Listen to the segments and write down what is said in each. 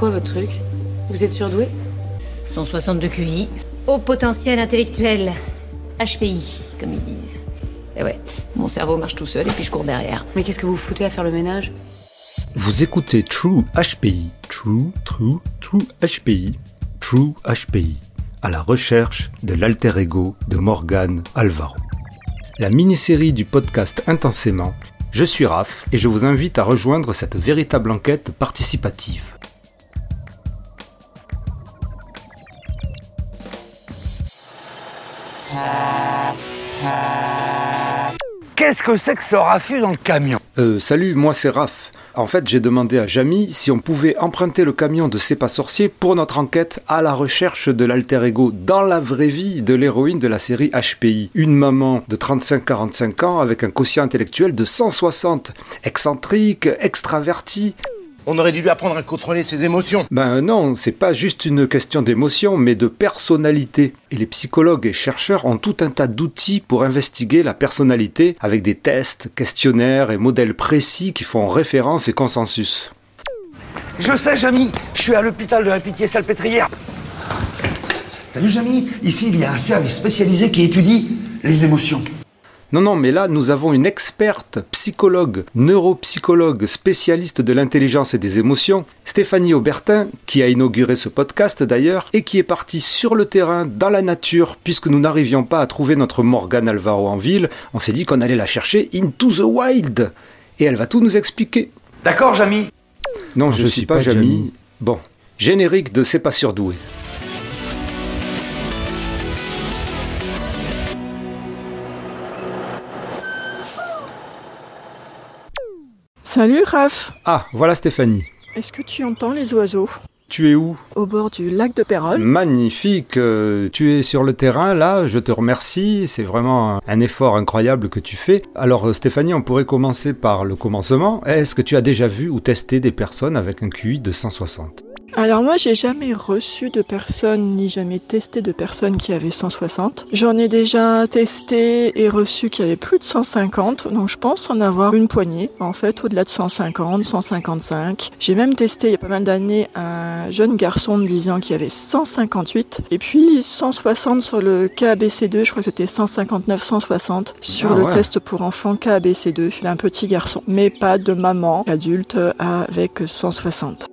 quoi votre truc Vous êtes surdoué 162 QI, haut potentiel intellectuel. HPI, comme ils disent. Et ouais, mon cerveau marche tout seul et puis je cours derrière. Mais qu'est-ce que vous foutez à faire le ménage Vous écoutez True HPI, True, True, True HPI, True HPI, à la recherche de l'alter ego de Morgan Alvaro. La mini-série du podcast Intensément, je suis Raph et je vous invite à rejoindre cette véritable enquête participative. Qu'est-ce que c'est que ce raffut dans le camion? Euh, salut, moi c'est Raph. En fait, j'ai demandé à Jamy si on pouvait emprunter le camion de C'est sorcier pour notre enquête à la recherche de l'alter ego dans la vraie vie de l'héroïne de la série HPI. Une maman de 35-45 ans avec un quotient intellectuel de 160. Excentrique, extravertie. On aurait dû lui apprendre à contrôler ses émotions. Ben non, c'est pas juste une question d'émotion, mais de personnalité. Et les psychologues et chercheurs ont tout un tas d'outils pour investiguer la personnalité avec des tests, questionnaires et modèles précis qui font référence et consensus. Je sais, Jamy, je suis à l'hôpital de la Pitié-Salpêtrière. T'as vu, Jamy? Ici, il y a un service spécialisé qui étudie les émotions. Non, non, mais là, nous avons une experte, psychologue, neuropsychologue, spécialiste de l'intelligence et des émotions, Stéphanie Aubertin, qui a inauguré ce podcast d'ailleurs, et qui est partie sur le terrain, dans la nature, puisque nous n'arrivions pas à trouver notre Morgane Alvaro en ville, on s'est dit qu'on allait la chercher into the wild. Et elle va tout nous expliquer. D'accord, Jamy? Non, je, ne suis, pas, Jamy. Bon, générique de C'est pas surdoué. Salut Raph, Ah, voilà Stéphanie. est-ce que tu entends les oiseaux? Tu es où? Au bord du lac de Pérol Magnifique, euh, tu es sur le terrain là, je te remercie, c'est vraiment un, un effort incroyable que tu fais. Alors euh, Stéphanie, on pourrait commencer par le commencement. Est-ce que tu as déjà vu ou testé des personnes avec un QI de 160 Alors moi j'ai jamais reçu de personnes ni jamais testé de personnes qui avaient 160. J'en ai déjà testé et reçu qui avaient plus de 150, donc je pense en avoir une poignée en fait au-delà de 150, 155. J'ai même testé il y a pas mal d'années un jeune garçon de 10 ans qui avait 158 et puis 160 sur le KABC2, je crois que c'était 159, 160 sur Ah le test pour enfants KABC2 d'un petit garçon, mais pas de maman adulte avec 160.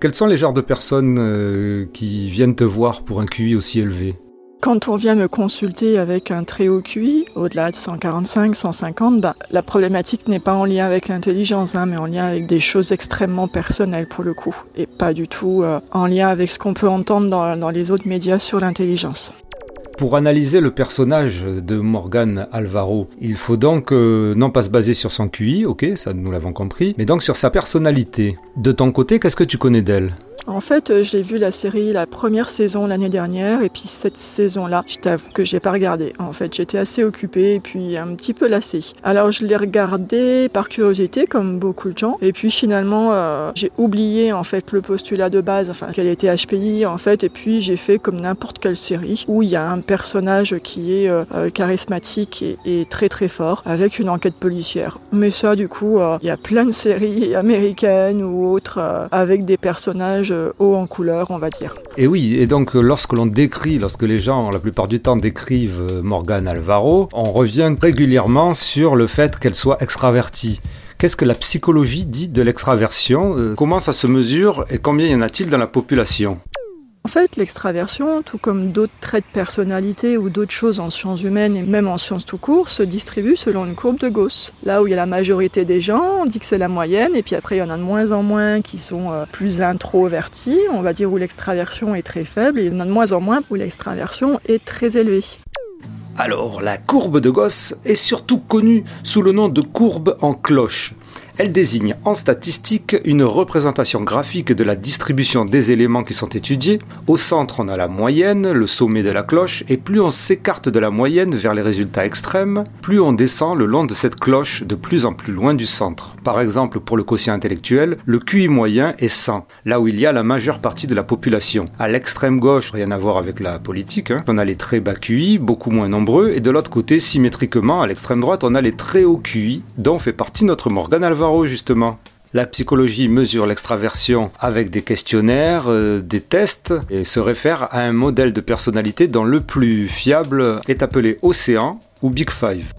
Quels sont les genres de personnes euh, qui viennent te voir pour un QI aussi élevé? Quand on vient me consulter avec un très haut QI, au-delà de 145, 150, bah, la problématique n'est pas en lien avec l'intelligence, hein, mais en lien avec des choses extrêmement personnelles pour le coup, et pas du tout euh, en lien avec ce qu'on peut entendre dans, dans les autres médias sur l'intelligence. Pour analyser le personnage de Morgan Alvaro, il faut donc euh, non pas se baser sur son QI, ok, ça nous l'avons compris, mais donc sur sa personnalité. De ton côté, qu'est-ce que tu connais d'elle? En fait, euh, j'ai vu la série la première saison l'année dernière, et puis cette saison-là, je t'avoue que j'ai pas regardé. En fait, j'étais assez occupée et puis un petit peu lassée. Alors, je l'ai regardé par curiosité, comme beaucoup de gens, et puis finalement, euh, j'ai oublié en fait le postulat de base, enfin qu'elle était HPI en fait, et puis j'ai fait comme n'importe quelle série où il y a un personnage qui est euh, charismatique et, très très fort, avec une enquête policière. Mais ça, du coup, il y a plein de séries américaines ou autres avec des personnages euh, hauts en couleur, on va dire. Et oui, et donc euh, lorsque l'on décrit, lorsque les gens la plupart du temps décrivent euh, Morgan Alvaro, on revient régulièrement sur le fait qu'elle soit extravertie. Qu'est-ce que la psychologie dit de l'extraversion Comment ça se mesure et combien y en a-t-il dans la population? En fait, l'extraversion, tout comme d'autres traits de personnalité ou d'autres choses en sciences humaines et même en sciences tout court, se distribue selon une courbe de Gauss. Là où il y a la majorité des gens, on dit que c'est la moyenne, et puis après il y en a de moins en moins qui sont euh, plus introvertis, on va dire où l'extraversion est très faible, et il y en a de moins en moins où l'extraversion est très élevée. Alors, la courbe de Gauss est surtout connue sous le nom de courbe en cloche. Elle désigne en statistique une représentation graphique de la distribution des éléments qui sont étudiés. Au centre, on a la moyenne, le sommet de la cloche, et plus on s'écarte de la moyenne vers les résultats extrêmes, plus on descend le long de cette cloche de plus en plus loin du centre. Par exemple, pour le quotient intellectuel, le QI moyen est 100, là où il y a la majeure partie de la population. À l'extrême gauche, rien à voir avec la politique, hein, on a les très bas QI, beaucoup moins nombreux, et de l'autre côté, symétriquement, à l'extrême droite, on a les très hauts QI, dont fait partie notre Morgan Alvaro justement. La psychologie mesure l'extraversion avec des questionnaires, euh, des tests et se réfère à un modèle de personnalité dont le plus fiable est appelé Océan ou Big Five.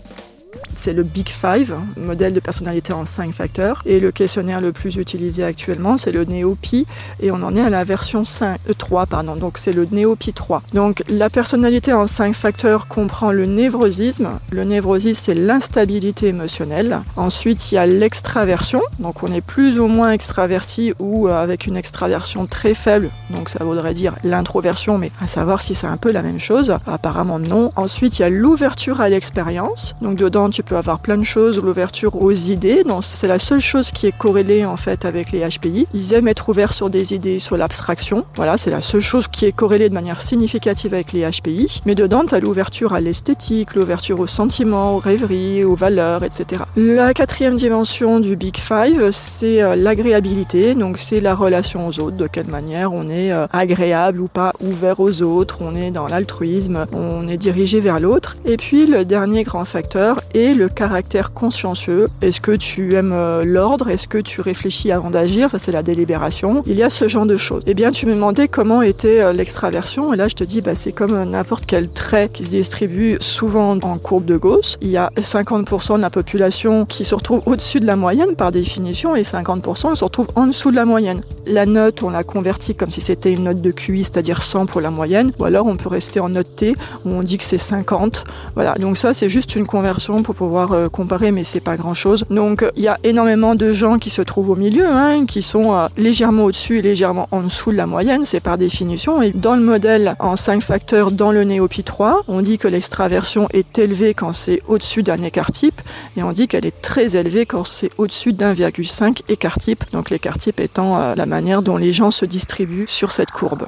C'est le Big Five, modèle de personnalité en 5 facteurs. Et le questionnaire le plus utilisé actuellement, c'est le NeoPi. Et on en est à la version 5, 3, euh, pardon. Donc c'est le NeoPi 3. Donc la personnalité en 5 facteurs comprend le névrosisme. Le névrosisme, c'est l'instabilité émotionnelle. Ensuite, il y a l'extraversion. Donc on est plus ou moins extraverti ou euh, avec une extraversion très faible. Donc ça voudrait dire l'introversion, mais à savoir si c'est un peu la même chose. Apparemment non. Ensuite, il y a l'ouverture à l'expérience. Donc dedans, tu peux avoir plein de choses, l'ouverture aux idées. Donc c'est la seule chose qui est corrélée en fait avec les HPI. Ils aiment être ouverts sur des idées, sur l'abstraction. Voilà, c'est la seule chose qui est corrélée de manière significative avec les HPI. Mais dedans, tu as l'ouverture à l'esthétique, l'ouverture aux sentiments, aux rêveries, aux valeurs, etc. La quatrième dimension du Big Five, c'est euh, l'agréabilité. Donc c'est la relation aux autres, de quelle manière on est euh, agréable ou pas, ouvert aux autres, on est dans l'altruisme, on est dirigé vers l'autre. Et puis le dernier grand facteur est le caractère consciencieux? Est-ce que tu aimes euh, l'ordre? Est-ce que tu réfléchis avant d'agir? Ça, c'est la délibération. Il y a ce genre de choses. Eh bien, tu me demandais comment était euh, l'extraversion. Et là, je te dis, bah, c'est comme n'importe quel trait qui se distribue souvent en courbe de Gauss. Il y a 50% de la population qui se retrouve au-dessus de la moyenne par définition et 50% se retrouve en dessous de la moyenne. La note, on l'a convertie comme si c'était une note de QI, c'est-à-dire 100 pour la moyenne. Ou alors, on peut rester en note T où on dit que c'est 50. Voilà. Donc ça, c'est juste une conversion pour euh, comparer, mais c'est pas grand chose. Donc il y a énormément de gens qui se trouvent au milieu, hein, qui sont euh, légèrement au-dessus et légèrement en dessous de la moyenne, c'est par définition. Et dans le modèle en 5 facteurs dans le Néopi 3, on dit que l'extraversion est élevée quand c'est au-dessus d'un écart type, et on dit qu'elle est très élevée quand c'est au-dessus d'1,5 écart type. Donc l'écart type étant euh, la manière dont les gens se distribuent sur cette courbe.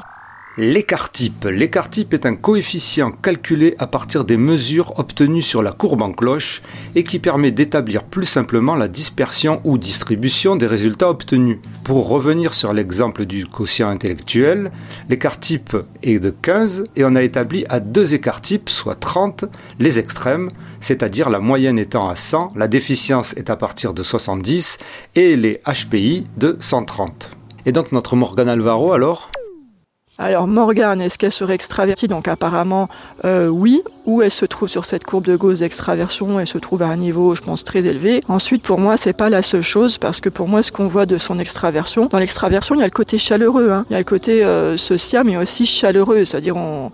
L'écart type. L'écart type est un coefficient calculé à partir des mesures obtenues sur la courbe en cloche et qui permet d'établir plus simplement la dispersion ou distribution des résultats obtenus. Pour revenir sur l'exemple du quotient intellectuel, l'écart type est de 15 et on a établi à deux écarts types, soit 30, les extrêmes, c'est-à-dire la moyenne étant à 100, la déficience est à partir de 70 et les HPI de 130. Et donc notre Morgan Alvaro alors? Alors Morgane, est-ce qu'elle serait extravertie? Donc apparemment euh, oui. Où elle se trouve sur cette courbe de Gauss d'extraversion? Elle se trouve à un niveau, je pense, très élevé. Ensuite, pour moi, c'est pas la seule chose parce que pour moi, ce qu'on voit de son extraversion, dans l'extraversion, il y a le côté chaleureux, hein. il y a le côté euh, social, mais aussi chaleureux. C'est-à-dire on,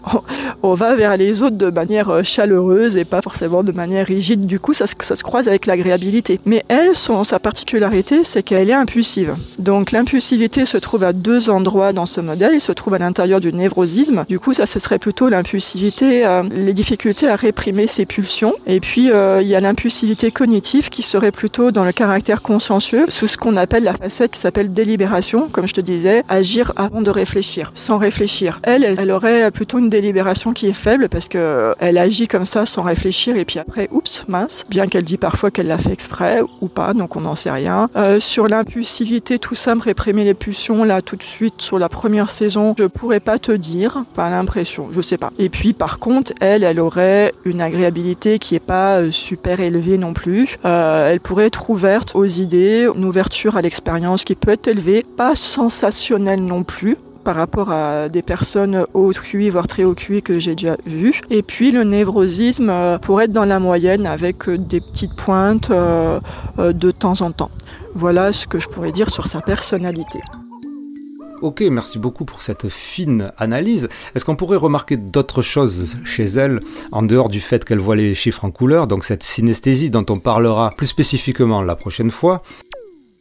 va vers les autres de manière euh, chaleureuse et pas forcément de manière rigide. Du coup, ça, ça se croise avec l'agréabilité. Mais elle, son, sa particularité, c'est qu'elle est impulsive. Donc l'impulsivité se trouve à deux endroits dans ce modèle. Il se trouve à l'intérieur du névrosisme. Du coup, ça, ce serait plutôt l'impulsivité, euh, les difficultés à réprimer ses pulsions. Et puis, euh, il y a l'impulsivité cognitive qui serait plutôt dans le caractère consciencieux, sous ce qu'on appelle la facette qui s'appelle délibération, comme je te disais, agir avant de réfléchir, sans réfléchir. Elle, elle aurait plutôt une délibération qui est faible parce que euh, elle agit comme ça sans réfléchir et puis après, oups, mince, bien qu'elle dit parfois qu'elle l'a fait exprès ou pas, donc on n'en sait rien. sur l'impulsivité, tout ça, me réprimer les pulsions, là, tout de suite, sur la première saison, je pourrais pas te dire, pas l'impression, je sais pas. Et puis par contre, elle, elle aurait une agréabilité qui est pas euh, super élevée non plus. Euh, elle pourrait être ouverte aux idées, une ouverture à l'expérience qui peut être élevée, pas sensationnelle non plus par rapport à des personnes haut QI, voire très haut QI que j'ai déjà vues. Et puis le névrosisme euh, pourrait être dans la moyenne avec des petites pointes de temps en temps. Voilà ce que je pourrais dire sur sa personnalité. Ok, merci beaucoup pour cette fine analyse. Est-ce qu'on pourrait remarquer d'autres choses chez elle, en dehors du fait qu'elle voit les chiffres en couleur, donc cette synesthésie dont on parlera plus spécifiquement la prochaine fois?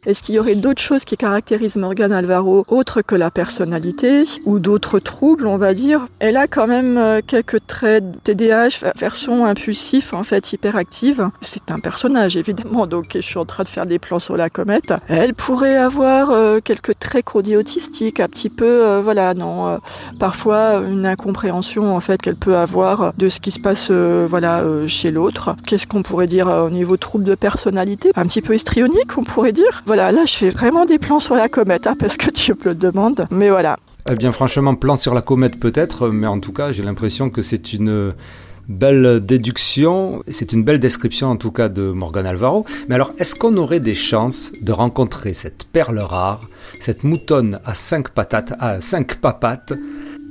Est-ce qu'il y aurait d'autres choses qui caractérisent Morgane Alvaro autres que la personnalité ou d'autres troubles, on va dire? Elle a quand même euh, quelques traits TDAH, version impulsif, en fait, hyperactive. C'est un personnage, évidemment, donc je suis en train de faire des plans sur la comète. Elle pourrait avoir euh, quelques traits autistiques, un petit peu, euh, voilà, non, parfois une incompréhension, en fait, qu'elle peut avoir de ce qui se passe, voilà, chez l'autre. Qu'est-ce qu'on pourrait dire au niveau trouble de personnalité? Un petit peu histrionique, on pourrait dire? Voilà, là je fais vraiment des plans sur la comète, hein, parce que tu me le demandes. Mais voilà. Eh bien franchement, plan sur la comète peut-être, mais en tout cas j'ai l'impression que c'est une Belle déduction, c'est une belle description en tout cas de Morgan Alvaro. Mais alors, est-ce qu'on aurait des chances de rencontrer cette perle rare, cette moutonne à cinq patates, à cinq papates,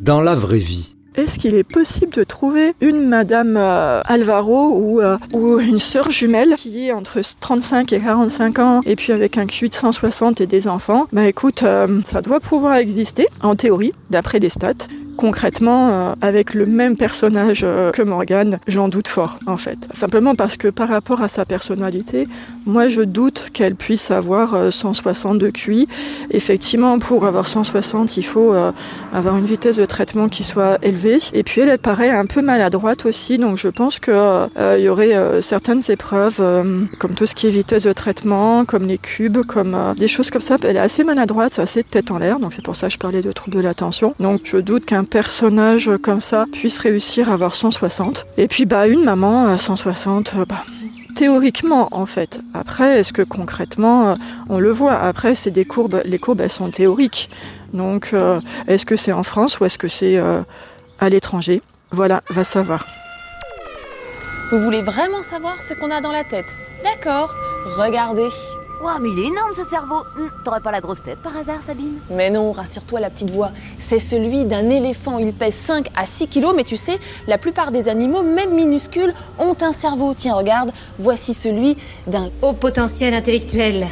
dans la vraie vie? Est-ce qu'il est possible de trouver une Madame euh, Alvaro ou, euh, ou une sœur jumelle qui est entre 35 et 45 ans et puis avec un QI de 160 et des enfants? Bah écoute, euh, ça doit pouvoir exister en théorie, d'après les stats concrètement, euh, avec le même personnage euh, que Morgane, j'en doute fort, en fait. Simplement parce que par rapport à sa personnalité, moi je doute qu'elle puisse avoir 160 euh, de QI. Effectivement, pour avoir 160, il faut avoir une vitesse de traitement qui soit élevée. Et puis elle, elle paraît un peu maladroite aussi, donc je pense qu'il y aurait certaines épreuves, comme tout ce qui est vitesse de traitement, comme les cubes, comme des choses comme ça. Elle est assez maladroite, assez tête en l'air, donc c'est pour ça que je parlais de troubles de l'attention. Donc je doute qu'un personnage comme ça puisse réussir à avoir 160. Et puis bah une maman à 160, euh, bah, théoriquement en fait. Après, est-ce que concrètement euh, on le voit? Après, c'est des courbes, les courbes elles sont théoriques. Donc euh, est-ce que c'est en France ou est-ce que c'est à l'étranger? Voilà, va savoir. Vous voulez vraiment savoir ce qu'on a dans la tête? D'accord, regardez. Waouh, mais il est énorme ce cerveau hum, T'aurais pas la grosse tête par hasard, Sabine? Mais non, rassure-toi la petite voix. C'est celui d'un éléphant. Il pèse 5 à 6 kilos, mais tu sais, la plupart des animaux, même minuscules, ont un cerveau. Tiens, regarde, voici celui d'un haut potentiel intellectuel.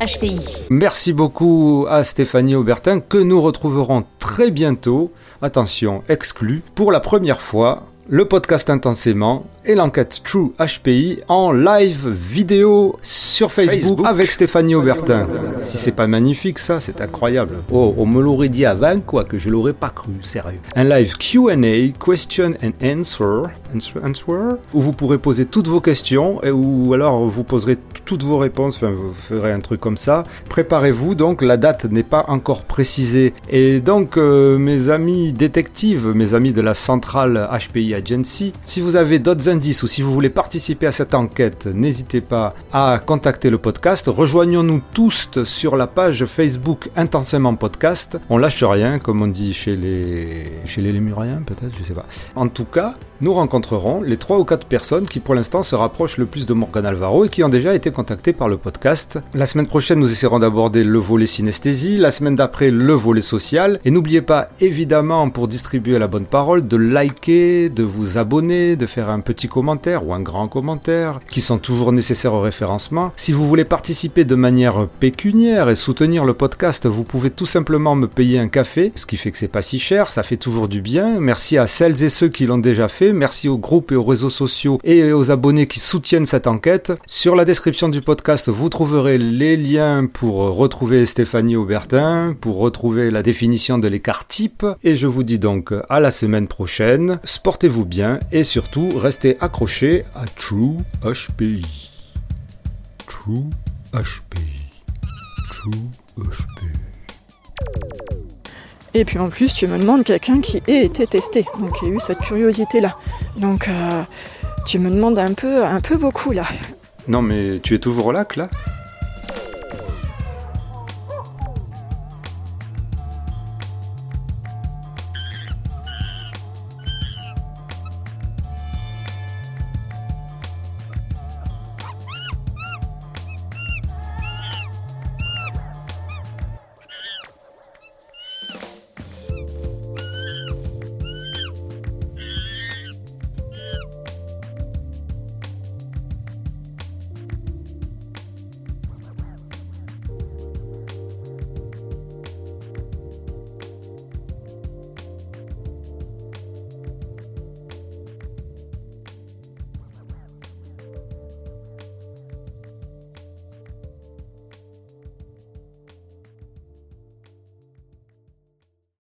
HPI. Merci beaucoup à Stéphanie Aubertin que nous retrouverons très bientôt, attention, exclu, pour la première fois le podcast intensément et l'enquête True HPI en live vidéo sur Facebook, avec Stéphanie Aubertin. Si c'est pas magnifique ça, c'est incroyable. Oh, on me l'aurait dit avant quoi que je l'aurais pas cru, sérieux. Un live Q&A, question and answer, answer, answer, où vous pourrez poser toutes vos questions et ou alors vous poserez toutes vos réponses, enfin vous ferez un truc comme ça. Préparez-vous donc, la date n'est pas encore précisée. Et donc euh, mes amis détectives, mes amis de la centrale HPI Agency, si vous avez d'autres ou si vous voulez participer à cette enquête, n'hésitez pas à contacter le podcast. Rejoignons-nous tous sur la page Facebook Intensément Podcast. On lâche rien, comme on dit chez les chez les Lémuriens, peut-être, je sais pas. En tout cas, nous rencontrerons les trois ou quatre personnes qui pour l'instant se rapprochent le plus de Morgan Alvaro et qui ont déjà été contactées par le podcast. La semaine prochaine, nous essaierons d'aborder le volet synesthésie, la semaine d'après, le volet social. Et n'oubliez pas, évidemment, pour distribuer la bonne parole, de liker, de vous abonner, de faire un petit commentaire ou un grand commentaire, qui sont toujours nécessaires au référencement. Si vous voulez participer de manière pécuniaire et soutenir le podcast, vous pouvez tout simplement me payer un café, ce qui fait que c'est pas si cher, ça fait toujours du bien. Merci à celles et ceux qui l'ont déjà fait Merci aux groupes et aux réseaux sociaux et aux abonnés qui soutiennent cette enquête. Sur la description du podcast, vous trouverez les liens pour retrouver Stéphanie Aubertin, pour retrouver la définition de l'écart type. Et je vous dis donc à la semaine prochaine. Sportez-vous bien et surtout restez accrochés à True HPI. True HPI. True HPI. Et puis en plus, tu me demandes quelqu'un qui ait été testé, donc qui a eu cette curiosité-là. Donc euh, tu me demandes un peu, un peu beaucoup là. Non mais tu es toujours là, là?